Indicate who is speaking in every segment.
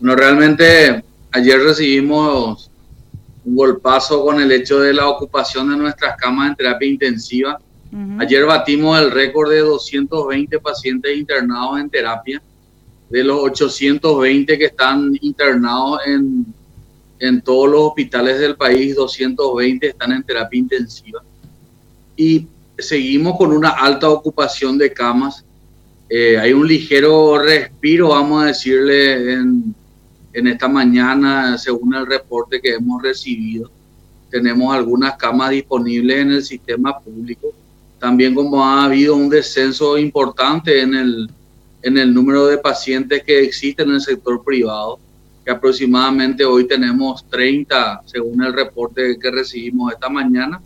Speaker 1: Bueno, realmente ayer recibimos un golpazo con el hecho de la ocupación de nuestras camas en terapia intensiva. Ayer batimos el récord de 220 pacientes internados en terapia, de los 820 que están internados en, en todos los hospitales del país, 220 están en terapia intensiva. Y seguimos con una alta ocupación de camas. Eh, hay un ligero respiro, vamos a decirle, en, en esta mañana, según el reporte que hemos recibido. Tenemos algunas camas disponibles en el sistema público. También como ha habido un descenso importante en el, en el número de pacientes que existen en el sector privado, que aproximadamente hoy tenemos 30, según el reporte que recibimos esta mañana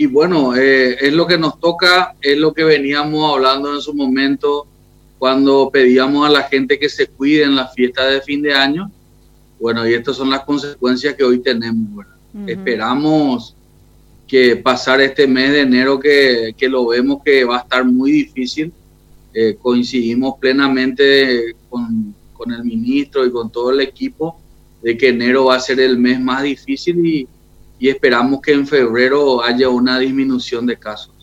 Speaker 1: y bueno, eh, es lo que nos toca, es lo que veníamos hablando en su momento cuando pedíamos a la gente que se cuide en la fiesta de fin de año. Bueno, y estas son las consecuencias que hoy tenemos. Esperamos que pasar este mes de enero que, que, lo vemos que va a estar muy difícil. Eh, coincidimos plenamente con, con el ministro y con todo el equipo de que enero va a ser el mes más difícil y, y esperamos que en febrero haya una disminución de casos.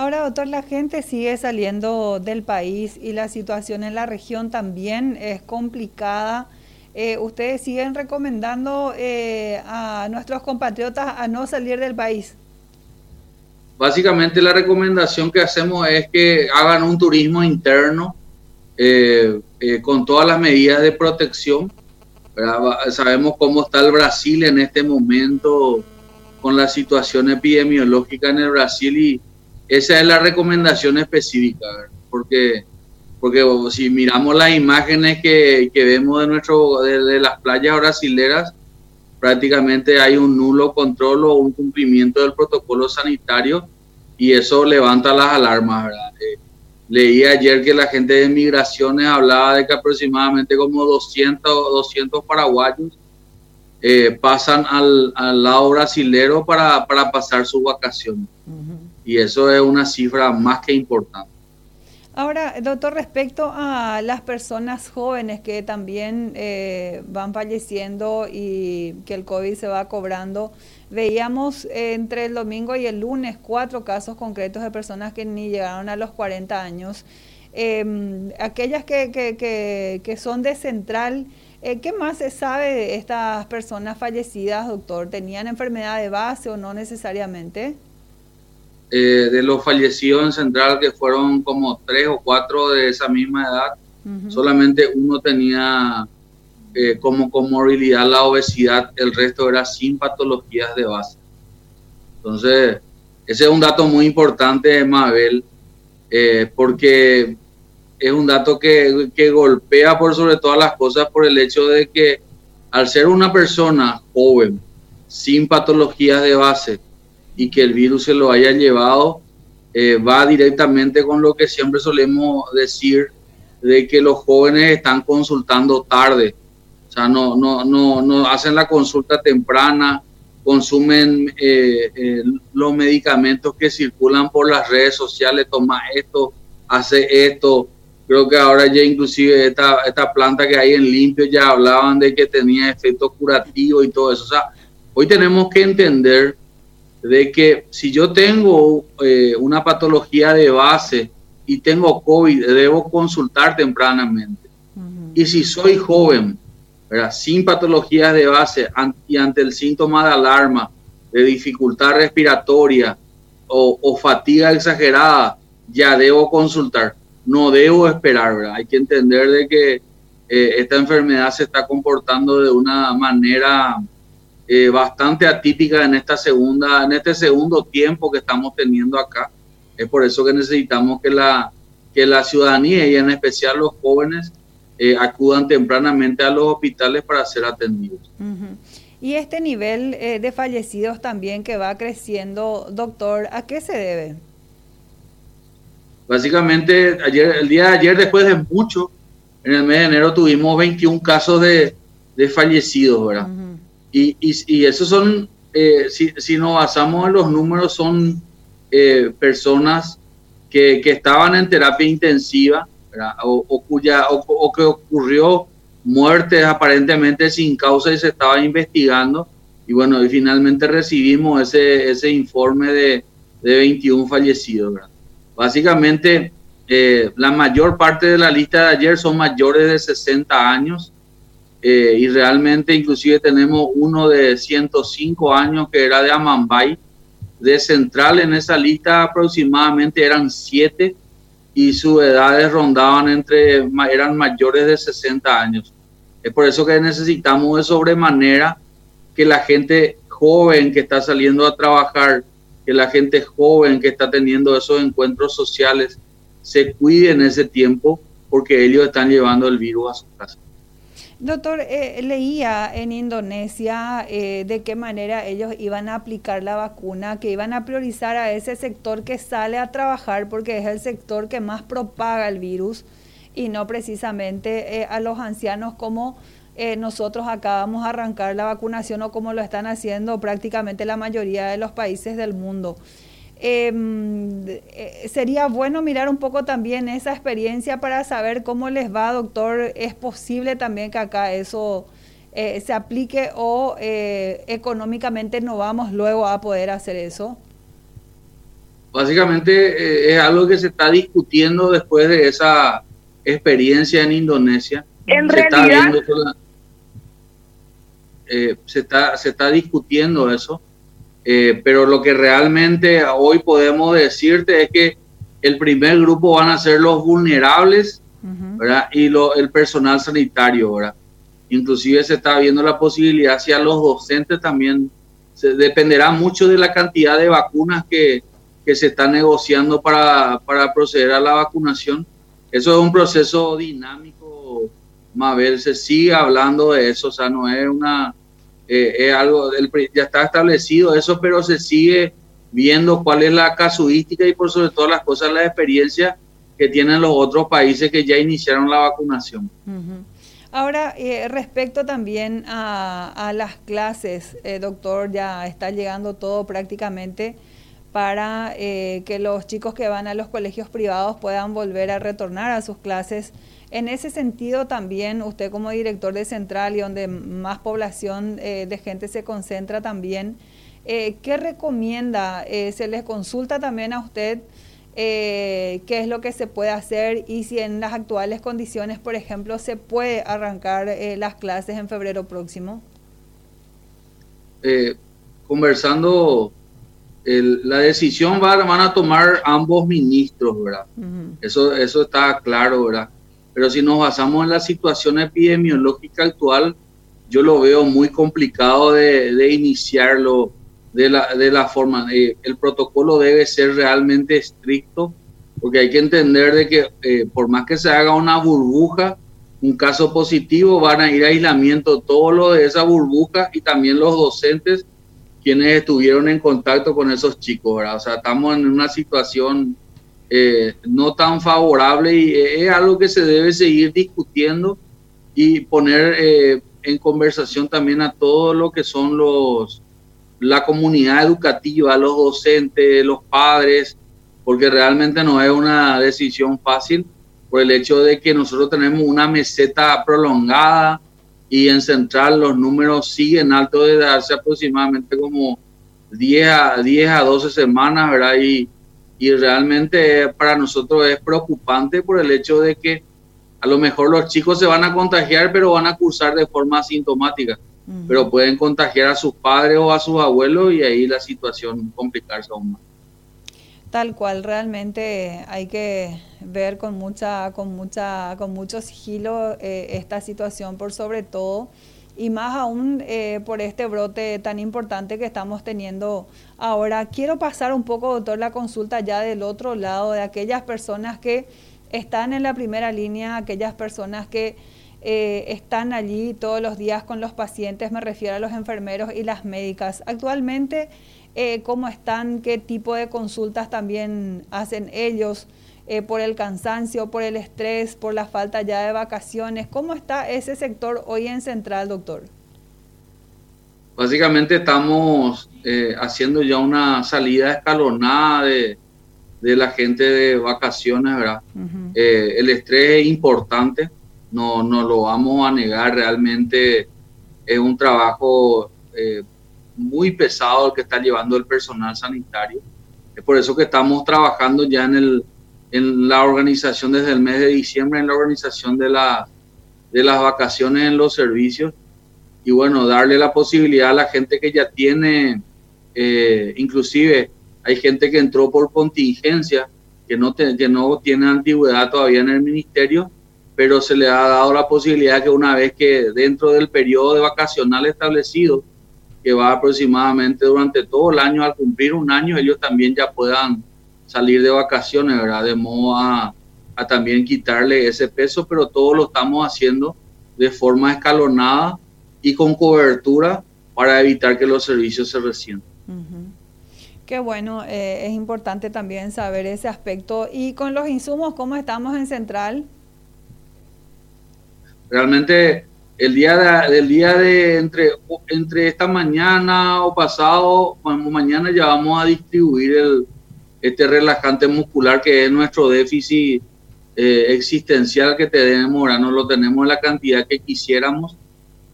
Speaker 2: Ahora, doctor, la gente sigue saliendo del país y la situación en la región también es complicada. Eh, ¿Ustedes siguen recomendando eh, a nuestros compatriotas a no salir del país?
Speaker 1: Básicamente la recomendación que hacemos es que hagan un turismo interno eh, con todas las medidas de protección. Sabemos cómo está el Brasil en este momento con la situación epidemiológica en el Brasil y esa es la recomendación específica, porque porque si miramos las imágenes que, que vemos de nuestro de, las playas brasileras, prácticamente hay un nulo control o un cumplimiento del protocolo sanitario y eso levanta las alarmas. Eh, leí ayer que la gente de migraciones hablaba de que aproximadamente como 200, 200 paraguayos eh, pasan al, al, lado brasilero para, para pasar su vacación. Y eso es una cifra más que importante.
Speaker 2: Ahora, doctor, respecto a las personas jóvenes que también eh, van falleciendo y que el COVID se va cobrando, veíamos entre el domingo y el lunes cuatro casos concretos de personas que ni llegaron a los 40 años. Em, aquellas que, que, que, que son de central, eh, ¿Qué más se sabe de estas personas fallecidas, doctor? ¿Tenían enfermedad de base o no necesariamente?
Speaker 1: Eh, de los fallecidos en Central, que fueron como tres o cuatro de esa misma edad, solamente uno tenía eh, como comorbilidad la obesidad, el resto era sin patologías de base. Entonces, ese es un dato muy importante, Mabel, porque es un dato que, que, golpea por sobre todas las cosas por el hecho de que al ser una persona joven, sin patologías de base y que el virus se lo haya llevado, eh, va directamente con lo que siempre solemos decir de que los jóvenes están consultando tarde. O sea, no, no, no, no hacen la consulta temprana, consumen eh, eh, los medicamentos que circulan por las redes sociales, toma esto, hace esto, Creo que ahora ya inclusive esta, esta planta que hay en limpio ya hablaban de que tenía efecto curativo y todo eso. O sea, hoy tenemos que entender de que si yo tengo eh, una patología de base y tengo COVID, debo consultar tempranamente. Y si soy joven, sin patologías de base y ante el síntoma de alarma, de dificultad respiratoria o, o fatiga exagerada, ya debo consultar no debo esperar, ¿verdad? Hay que entender de que eh, esta enfermedad se está comportando de una manera eh, bastante atípica en esta segunda, en este segundo tiempo que estamos teniendo acá. Es por eso que necesitamos que la, que la ciudadanía y en especial los jóvenes eh, acudan tempranamente a los hospitales para ser atendidos.
Speaker 2: Y este nivel de fallecidos también que va creciendo, doctor, ¿a qué se debe?
Speaker 1: Básicamente, ayer, el día de ayer, después de mucho, en el mes de enero tuvimos 21 casos de, de fallecidos, ¿verdad? Y, y, y, esos son, eh, si, si, nos basamos en los números, son eh, personas que, que, estaban en terapia intensiva, ¿verdad? O, cuya, o, que ocurrió muertes aparentemente sin causa y se estaba investigando. Y bueno, y finalmente recibimos ese, ese informe de, de 21 fallecidos. Básicamente, eh, la mayor parte de la lista de ayer son mayores de 60 años eh, y realmente inclusive tenemos uno de 105 años que era de Amambay. De central en esa lista aproximadamente eran siete y sus edades rondaban entre, eran mayores de 60 años. Es por eso que necesitamos de sobremanera que la gente joven que está saliendo a trabajar, que la gente joven que está teniendo esos encuentros sociales, se cuide en ese tiempo porque ellos están llevando el virus a su casa.
Speaker 2: Doctor, eh, leía en Indonesia eh, de qué manera ellos iban a aplicar la vacuna, que iban a priorizar a ese sector que sale a trabajar porque es el sector que más propaga el virus y no precisamente eh, a los ancianos como nosotros acabamos de arrancar la vacunación o como lo están haciendo prácticamente la mayoría de los países del mundo. Em, eh, sería bueno mirar un poco también esa experiencia para saber cómo les va, doctor. ¿Es posible también que acá eso eh, se aplique o eh, económicamente no vamos luego a poder hacer eso?
Speaker 1: Básicamente es algo que se está discutiendo después de esa experiencia en Indonesia. En se realidad... se, está, se está discutiendo eso eh, pero lo que realmente hoy podemos decirte es que el primer grupo van a ser los vulnerables y lo, el personal sanitario. ¿verdad? Inclusive se está viendo la posibilidad hacia los docentes también. Se, dependerá mucho de la cantidad de vacunas que, que se está negociando para, para proceder a la vacunación. Eso es un proceso dinámico, Mabel, se sigue hablando de eso, o sea, no es una, eh, es algo, del, ya está establecido eso, pero se sigue viendo cuál es la casuística y por sobre todas las cosas la experiencia que tienen los otros países que ya iniciaron la vacunación.
Speaker 2: Ahora, eh, respecto también a, las clases, eh, doctor, ya está llegando todo prácticamente para que los chicos que van a los colegios privados puedan volver a retornar a sus clases en ese sentido también usted como director de Central y donde más población eh, de gente se concentra también, eh, ¿qué recomienda? Eh, ¿Se les consulta también a usted qué es lo que se puede hacer y si en las actuales condiciones, por ejemplo, se puede arrancar las clases en febrero próximo?
Speaker 1: conversando la decisión va, van a tomar ambos ministros, ¿verdad? eso, eso está claro, ¿verdad? Pero si nos basamos en la situación epidemiológica actual, yo lo veo muy complicado de, iniciarlo de la, de la forma. Eh, el protocolo debe ser realmente estricto, porque hay que entender de que eh, por más que se haga una burbuja, un caso positivo, van a ir a aislamiento todo lo de esa burbuja y también los docentes quienes estuvieron en contacto con esos chicos, ¿verdad? O sea, estamos en una situación eh, no tan favorable y es algo que se debe seguir discutiendo y poner eh, en conversación también a todo lo que son los la comunidad educativa, los docentes, los padres, porque realmente no es una decisión fácil por el hecho de que nosotros tenemos una meseta prolongada y en central los números siguen altos desde hace aproximadamente como 10 a, 10 a 12 semanas, ¿verdad? Y, y realmente para nosotros es preocupante por el hecho de que a lo mejor los chicos se van a contagiar, pero van a cursar de forma asintomática, pero pueden contagiar a sus padres o a sus abuelos y ahí la situación complicarse aún más.
Speaker 2: Tal cual, realmente hay que ver con mucha, con mucha, con mucho sigilo eh, esta situación, por sobre todo y más aún eh, por este brote tan importante que estamos teniendo ahora. Quiero pasar un poco, doctor, la consulta ya del otro lado, de aquellas personas que están en la primera línea, aquellas personas que eh, están allí todos los días con los pacientes, me refiero a los enfermeros y las médicas. Actualmente, eh, ¿cómo están? ¿Qué tipo de consultas también hacen ellos? Eh, por el cansancio, por el estrés, por la falta ya de vacaciones. ¿Cómo está ese sector hoy en Central, doctor?
Speaker 1: Básicamente estamos eh, haciendo ya una salida escalonada de, la gente de vacaciones, ¿verdad? Eh, el estrés es importante. no, no lo vamos a negar, realmente es un trabajo muy pesado el que está llevando el personal sanitario. Es por eso que estamos trabajando ya en, el, en la organización desde el mes de diciembre, en la organización de, la, de las vacaciones en los servicios y bueno, darle la posibilidad a la gente que ya tiene, eh, inclusive hay gente que entró por contingencia, que no, que no tiene antigüedad todavía en el ministerio, pero se le ha dado la posibilidad que una vez que dentro del periodo de vacacional establecido, que va aproximadamente durante todo el año, al cumplir un año, ellos también ya puedan salir de vacaciones, ¿verdad? De modo a, a también quitarle ese peso, pero todo lo estamos haciendo de forma escalonada y con cobertura para evitar que los servicios se resientan.
Speaker 2: Qué bueno, eh, es importante también saber ese aspecto. Y con los insumos, ¿cómo estamos en Central?
Speaker 1: Realmente el día de, del día de entre, entre esta mañana o pasado, mañana ya vamos a distribuir el, este relajante muscular que es nuestro déficit eh, existencial que tenemos, ahora no lo tenemos en la cantidad que quisiéramos,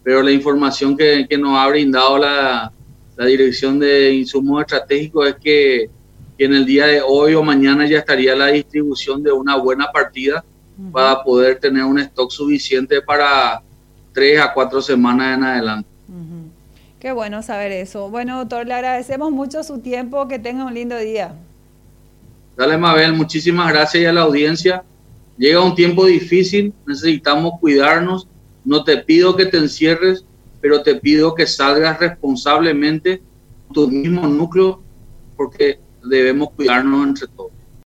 Speaker 1: pero la información que, que nos ha brindado la, la, Dirección de Insumos Estratégicos es que, que, en el día de hoy o mañana ya estaría la distribución de una buena partida para poder tener un stock suficiente para tres a cuatro semanas en adelante.
Speaker 2: Qué bueno saber eso. Bueno, doctor, le agradecemos mucho su tiempo. Que tenga un lindo día.
Speaker 1: Dale, Mabel, muchísimas gracias y a la audiencia. Llega un tiempo difícil, necesitamos cuidarnos. No te pido que te encierres, pero te pido que salgas responsablemente tu mismo núcleo porque debemos cuidarnos entre todos.